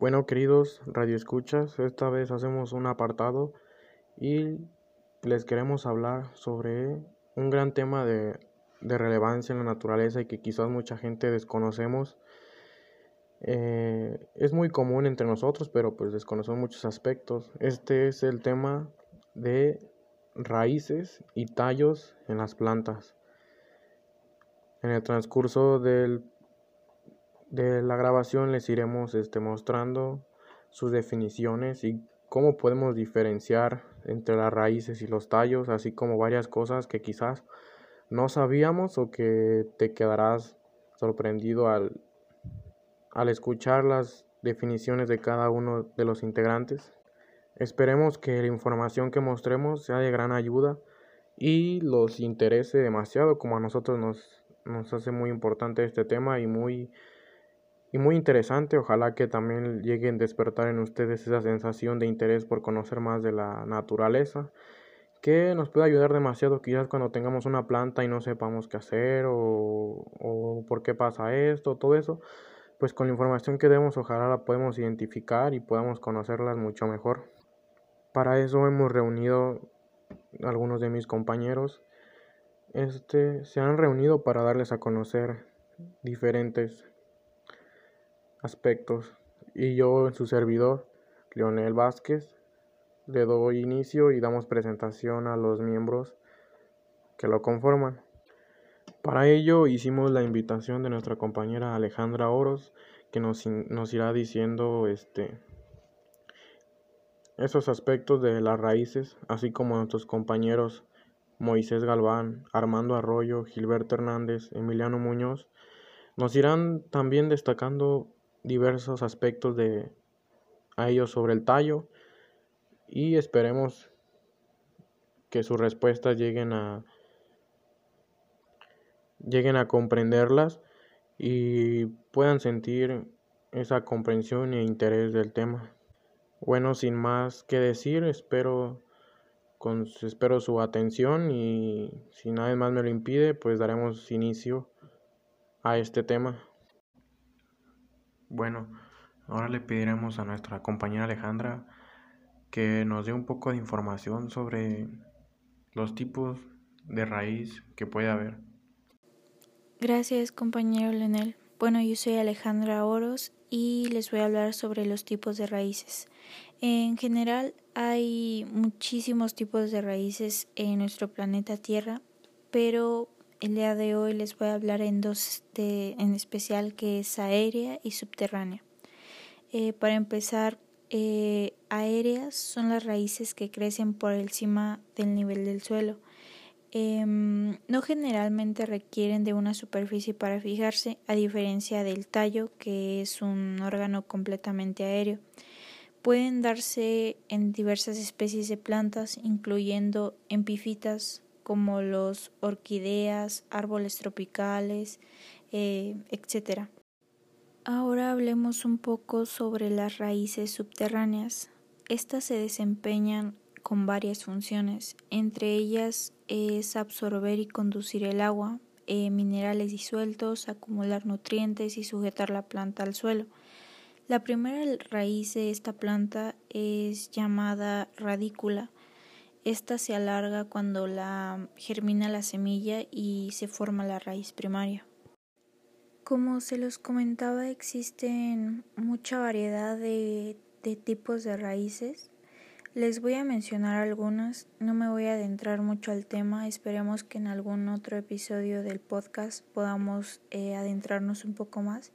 Bueno, queridos radioescuchas, esta vez hacemos un apartado y les queremos hablar sobre un gran tema de, relevancia en la naturaleza y que quizás mucha gente desconocemos. Eh, es muy común entre nosotros, pero pues desconocemos muchos aspectos. Este es el tema de raíces y tallos en las plantas. En el transcurso del de la grabación les iremos este, mostrando sus definiciones y cómo podemos diferenciar entre las raíces y los tallos, así como varias cosas que quizás no sabíamos o que te quedarás sorprendido al, al escuchar las definiciones de cada uno de los integrantes. Esperemos que la información que mostremos sea de gran ayuda y los interese demasiado como a nosotros nos, nos hace muy importante este tema y muy y muy interesante. Ojalá que también lleguen a despertar en ustedes esa sensación de interés por conocer más de la naturaleza, que nos puede ayudar demasiado quizás cuando tengamos una planta y no sepamos qué hacer o, o por qué pasa esto, todo eso. Pues con la información que demos, ojalá la podemos identificar y podamos conocerlas mucho mejor. Para eso hemos reunido algunos de mis compañeros. Este, se han reunido para darles a conocer diferentes aspectos y yo en su servidor, Leonel Vázquez, le doy inicio y damos presentación a los miembros que lo conforman. Para ello hicimos la invitación de nuestra compañera Alejandra Oros, que nos, nos irá diciendo este, esos aspectos de las raíces, así como nuestros compañeros Moisés Galván, Armando Arroyo, Gilberto Hernández, Emiliano Muñoz, nos irán también destacando diversos aspectos de a ellos sobre el tallo y esperemos que sus respuestas lleguen a lleguen a comprenderlas y puedan sentir esa comprensión e interés del tema. Bueno, sin más que decir, espero con espero su atención y si nadie más me lo impide, pues daremos inicio a este tema. Bueno, ahora le pediremos a nuestra compañera Alejandra que nos dé un poco de información sobre los tipos de raíz que puede haber. Gracias, compañero Lenel. Bueno, yo soy Alejandra Oros y les voy a hablar sobre los tipos de raíces. En general, hay muchísimos tipos de raíces en nuestro planeta Tierra, pero el día de hoy les voy a hablar en dos de, en especial que es aérea y subterránea. Eh, para empezar, eh, aéreas son las raíces que crecen por encima del nivel del suelo. Em, no generalmente requieren de una superficie para fijarse, a diferencia del tallo, que es un órgano completamente aéreo. Pueden darse en diversas especies de plantas, incluyendo epifitas, como los orquídeas, árboles tropicales, eh, etc. Ahora hablemos un poco sobre las raíces subterráneas. Estas se desempeñan con varias funciones, entre ellas es absorber y conducir el agua, eh, minerales disueltos, acumular nutrientes y sujetar la planta al suelo. La primera raíz de esta planta es llamada radícula esta se alarga cuando la germina la semilla y se forma la raíz primaria. Como se los comentaba, existen mucha variedad de, tipos de raíces. Les voy a mencionar algunas, no me voy a adentrar mucho al tema, esperemos que en algún otro episodio del podcast podamos eh, adentrarnos un poco más.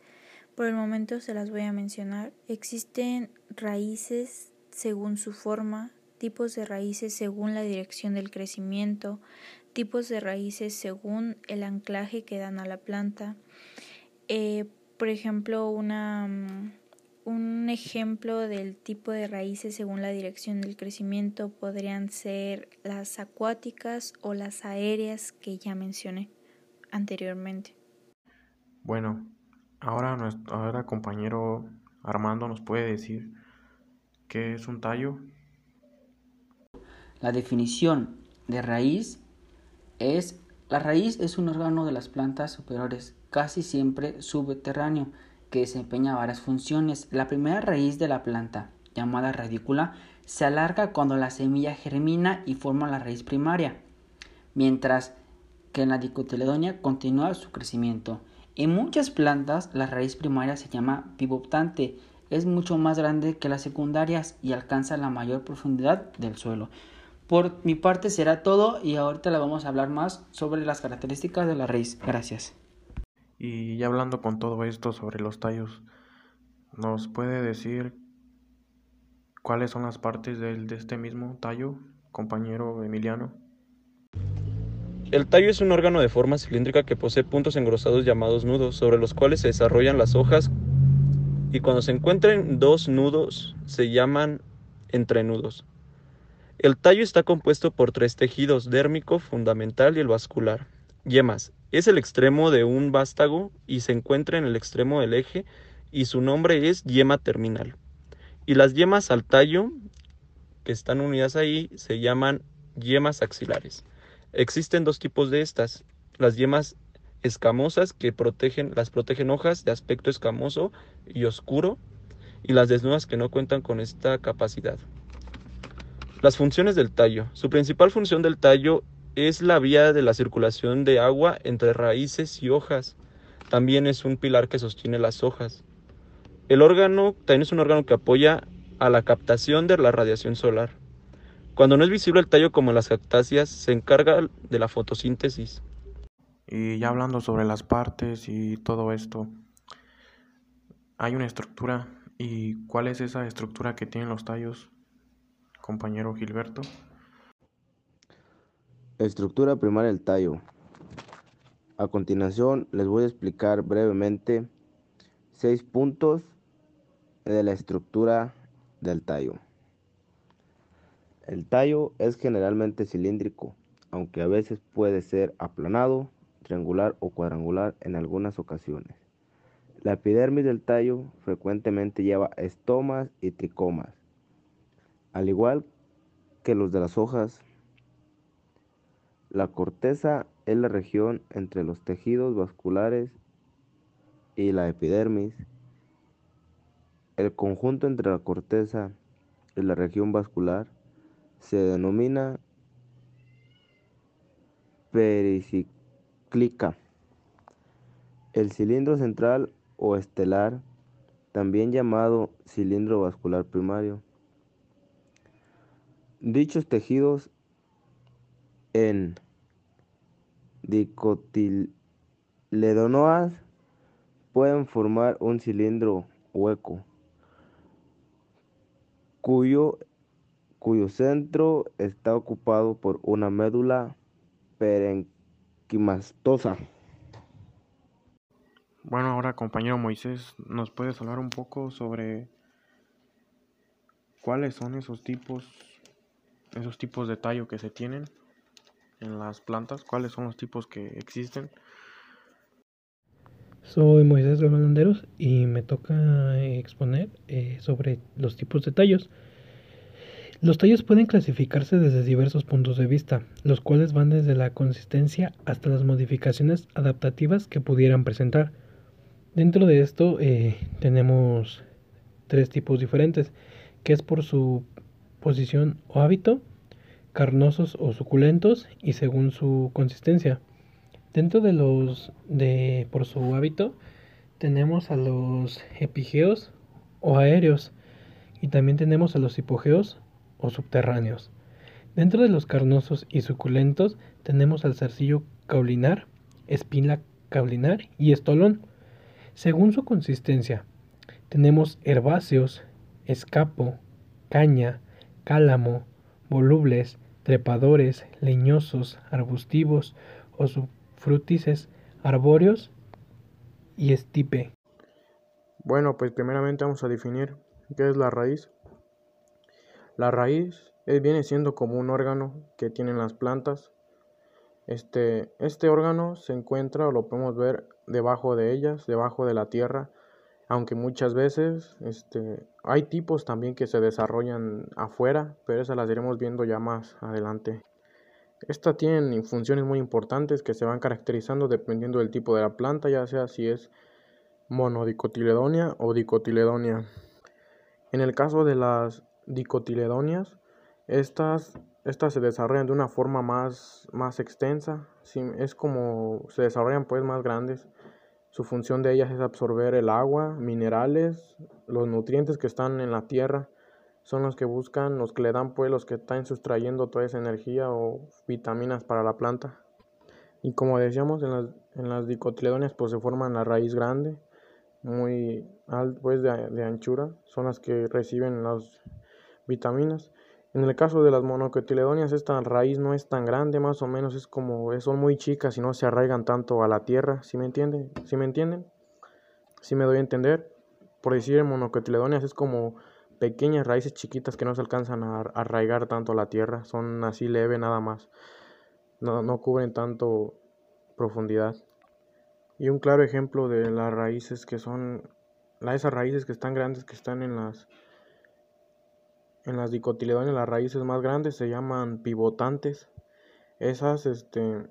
Por el momento se las voy a mencionar. Existen raíces según su forma, tipos de raíces según la dirección del crecimiento, tipos de raíces según el anclaje que dan a la planta. Eh, por ejemplo, una, mm, un ejemplo del tipo de raíces según la dirección del crecimiento podrían ser las acuáticas o las aéreas que ya mencioné anteriormente. Bueno, ahora nuestro ahora compañero Armando nos puede decir qué es un tallo. La definición de raíz es la raíz es un órgano de las plantas superiores, casi siempre subterráneo, que desempeña varias funciones. La primera raíz de la planta, llamada radícula, se alarga cuando la semilla germina y forma la raíz primaria, mientras que en la dicotiledónea continúa su crecimiento. En muchas plantas la raíz primaria se llama pivotante, es mucho más grande que las secundarias y alcanza la mayor profundidad del suelo. Por mi parte será todo y ahorita le vamos a hablar más sobre las características de la raíz. Gracias. Y ya hablando con todo esto sobre los tallos, ¿nos puede decir cuáles son las partes de este mismo tallo, compañero Emiliano? El tallo es un órgano de forma cilíndrica que posee puntos engrosados llamados nudos, sobre los cuales se desarrollan las hojas y cuando se encuentren dos nudos se llaman entrenudos. El tallo está compuesto por tres tejidos, dérmico, fundamental y el vascular. Yemas. Es el extremo de un vástago y se encuentra en el extremo del eje y su nombre es yema terminal. Y las yemas al tallo, que están unidas ahí, se llaman yemas axilares. Existen dos tipos de estas, las yemas escamosas que protegen, las protegen hojas de aspecto escamoso y oscuro y las desnudas que no cuentan con esta capacidad. Las funciones del tallo. Su principal función del tallo es la vía de la circulación de agua entre raíces y hojas. También es un pilar que sostiene las hojas. El órgano también es un órgano que apoya a la captación de la radiación solar. Cuando no es visible el tallo como en las cactáceas, se encarga de la fotosíntesis. Y ya hablando sobre las partes y todo esto, hay una estructura. ¿Y cuál es esa estructura que tienen los tallos, compañero Gilberto? Estructura primaria del tallo. A continuación les voy a explicar brevemente seis puntos de la estructura del tallo. El tallo es generalmente cilíndrico, aunque a veces puede ser aplanado, triangular o cuadrangular en algunas ocasiones. La epidermis del tallo frecuentemente lleva estomas y tricomas, al igual que los de las hojas la corteza es la región entre los tejidos vasculares y la epidermis. El conjunto entre la corteza y la región vascular se denomina pericíclica. El cilindro central o estelar, también llamado cilindro vascular primario. Dichos tejidos en dicotiledonoas pueden formar un cilindro hueco cuyo, cuyo centro está ocupado por una médula perenquimastosa. Bueno, ahora compañero Moisés, ¿nos puedes hablar un poco sobre cuáles son esos tipos, esos tipos de tallo que se tienen? en las plantas? ¿Cuáles son los tipos que existen? Soy Moisés Galanderos y me toca exponer eh, sobre los tipos de tallos. Los tallos pueden clasificarse desde diversos puntos de vista, los cuales van desde la consistencia hasta las modificaciones adaptativas que pudieran presentar. Dentro de esto eh, tenemos tres tipos diferentes, que es por su posición o hábito, carnosos o suculentos y según su consistencia. Dentro de los de por su hábito tenemos a los epigeos o aéreos y también tenemos a los hipogeos o subterráneos. Dentro de los carnosos y suculentos tenemos al zarcillo caulinar, espina caulinar y estolón. Según su consistencia, tenemos herbáceos, escapo, caña, cálamo, volubles, trepadores, leñosos, arbustivos o subfrutices, arbóreos y estipe. Bueno, pues primeramente vamos a definir qué es la raíz. La raíz viene siendo como un órgano que tienen las plantas. Este, este órgano se encuentra o lo podemos ver debajo de ellas, debajo de la tierra, aunque muchas veces este, hay tipos también que se desarrollan afuera, pero esas las iremos viendo ya más adelante. Estas tienen funciones muy importantes que se van caracterizando dependiendo del tipo de la planta, ya sea si es monodicotiledonia o dicotiledonia. En el caso de las dicotiledonias, estas, estas se desarrollan de una forma más, más extensa, es como se desarrollan pues más grandes. Su función de ellas es absorber el agua, minerales, los nutrientes que están en la tierra, son los que buscan, los que le dan pues los que están sustrayendo toda esa energía o vitaminas para la planta. Y como decíamos, en las, en las pues se forman la raíz grande, muy alta, pues de, de, anchura, son las que reciben las vitaminas. En el caso de las monocotiledonias, esta raíz no es tan grande, más o menos es como, son muy chicas y no se arraigan tanto a la tierra, ¿sí me entienden? ¿Sí me entienden? ¿Sí me doy a entender? Por decir, en monocotiledonias es como pequeñas raíces chiquitas que no se alcanzan a arraigar tanto a la tierra, son así leve nada más, no, no cubren tanto profundidad. Y un claro ejemplo de las raíces que son, esas raíces que están grandes, que están en las, en las dicotiledonias, las raíces más grandes se llaman pivotantes. Esas, este,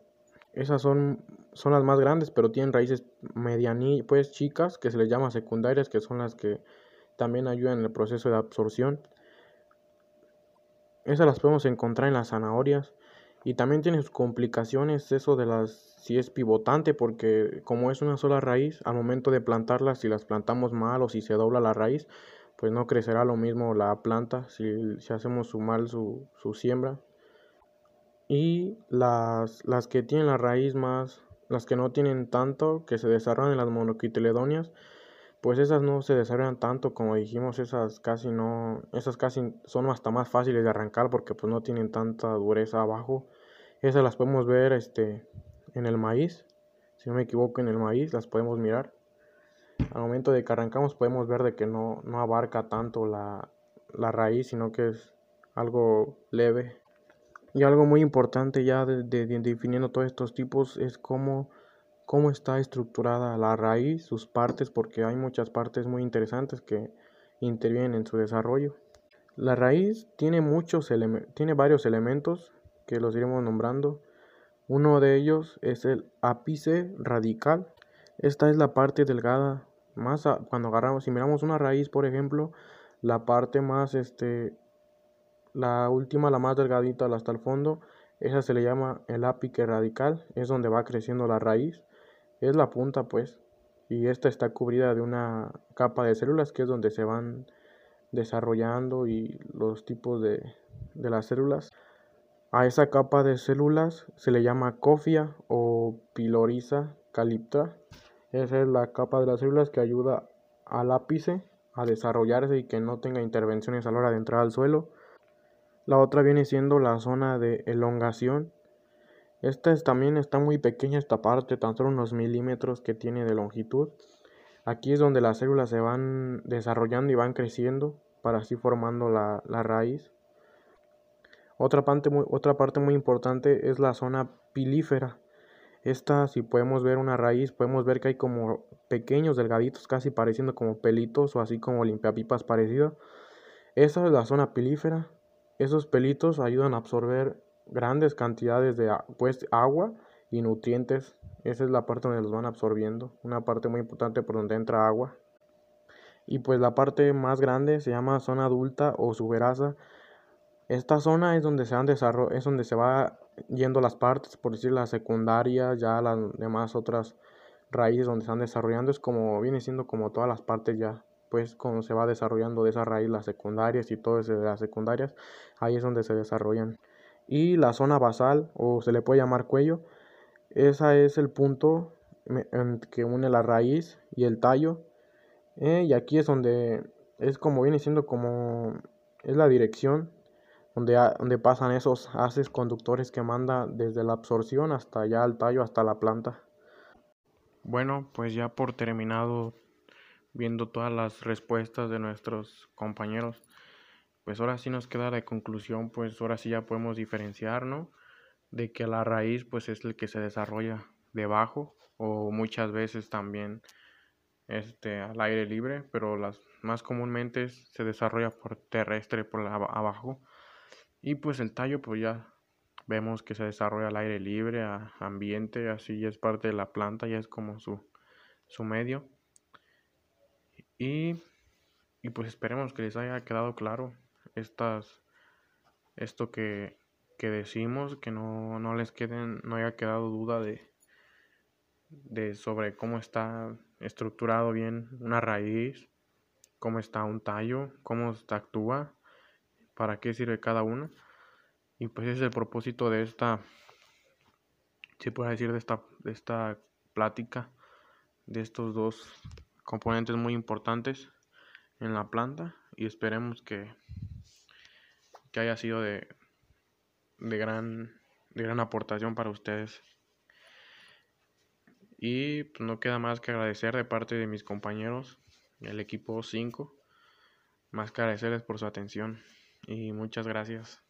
esas son, son las más grandes, pero tienen raíces medianí, pues chicas, que se les llama secundarias, que son las que también ayudan en el proceso de absorción. Esas las podemos encontrar en las zanahorias. Y también tiene sus complicaciones eso de las si es pivotante porque como es una sola raíz, al momento de plantarlas, si las plantamos mal o si se dobla la raíz, pues no crecerá lo mismo la planta si, si hacemos su mal su, siembra. Y las, las que tienen la raíz más, las que no tienen tanto, que se desarrollan en las monoquitiledonias, pues esas no se desarrollan tanto como dijimos, esas casi no, esas casi son hasta más fáciles de arrancar porque pues no tienen tanta dureza abajo. Esas las podemos ver este en el maíz, si no me equivoco en el maíz las podemos mirar. Al momento de que arrancamos podemos ver de que no, no abarca tanto la, la raíz, sino que es algo leve. Y algo muy importante ya de, de, de definiendo todos estos tipos es cómo cómo está estructurada la raíz, sus partes, porque hay muchas partes muy interesantes que intervienen en su desarrollo. La raíz tiene, muchos tiene varios elementos que los iremos nombrando. Uno de ellos es el ápice radical. Esta es la parte delgada. Más cuando agarramos, si miramos una raíz, por ejemplo, la parte más, este, la última, la más delgadita hasta el fondo, esa se le llama el ápice radical. Es donde va creciendo la raíz es la punta pues y esta está cubrida de una capa de células que es donde se van desarrollando y los tipos de, de las células a esa capa de células se le llama cofia o piloriza caliptra esa es la capa de las células que ayuda al ápice a desarrollarse y que no tenga intervenciones a la hora de entrar al suelo la otra viene siendo la zona de elongación esta también está muy pequeña esta parte, tan solo unos milímetros que tiene de longitud. Aquí es donde las células se van desarrollando y van creciendo para así formando la, raíz. Otra parte, muy, otra parte muy importante es la zona pilífera. Esta, si podemos ver una raíz, podemos ver que hay como pequeños delgaditos, casi pareciendo como pelitos o así como limpiapipas parecido. Esa es la zona pilífera. Esos pelitos ayudan a absorber grandes cantidades de pues, agua y nutrientes. Esa es la parte donde los van absorbiendo, una parte muy importante por donde entra agua. Y pues la parte más grande se llama zona adulta o suberasa. Esta zona es donde se van es donde se va yendo las partes, por decir la secundaria, ya las demás otras raíces donde están desarrollando, es como viene siendo como todas las partes ya, pues cuando se va desarrollando de esa raíz las secundarias y todo eso de las secundarias, ahí es donde se desarrollan y la zona basal o se le puede llamar cuello. Esa es el punto que une la raíz y el tallo. Eh, y aquí es donde es como viene siendo como es la dirección donde, donde pasan esos haces conductores que manda desde la absorción hasta allá al tallo, hasta la planta. Bueno, pues ya por terminado viendo todas las respuestas de nuestros compañeros pues ahora sí nos queda de conclusión, pues ahora sí ya podemos diferenciar, ¿no? De que la raíz pues es el que se desarrolla debajo o muchas veces también este, al aire libre, pero las más comúnmente se desarrolla por terrestre, por abajo. Y pues el tallo pues ya vemos que se desarrolla al aire libre, a ambiente, así es parte de la planta, ya es como su, su medio. Y, y pues esperemos que les haya quedado claro estas, esto que, que decimos, que no, no les queden, no haya quedado duda de, de sobre cómo está estructurado bien una raíz, cómo está un tallo, cómo actúa, para qué sirve cada uno. Y pues ese es el propósito de esta, si puede decir, de esta, de esta plática, de estos dos componentes muy importantes en la planta y esperemos que, que haya sido de, de, gran, de gran aportación para ustedes. Y pues no queda más que agradecer de parte de mis compañeros, el equipo 5, más que agradecerles por su atención y muchas gracias.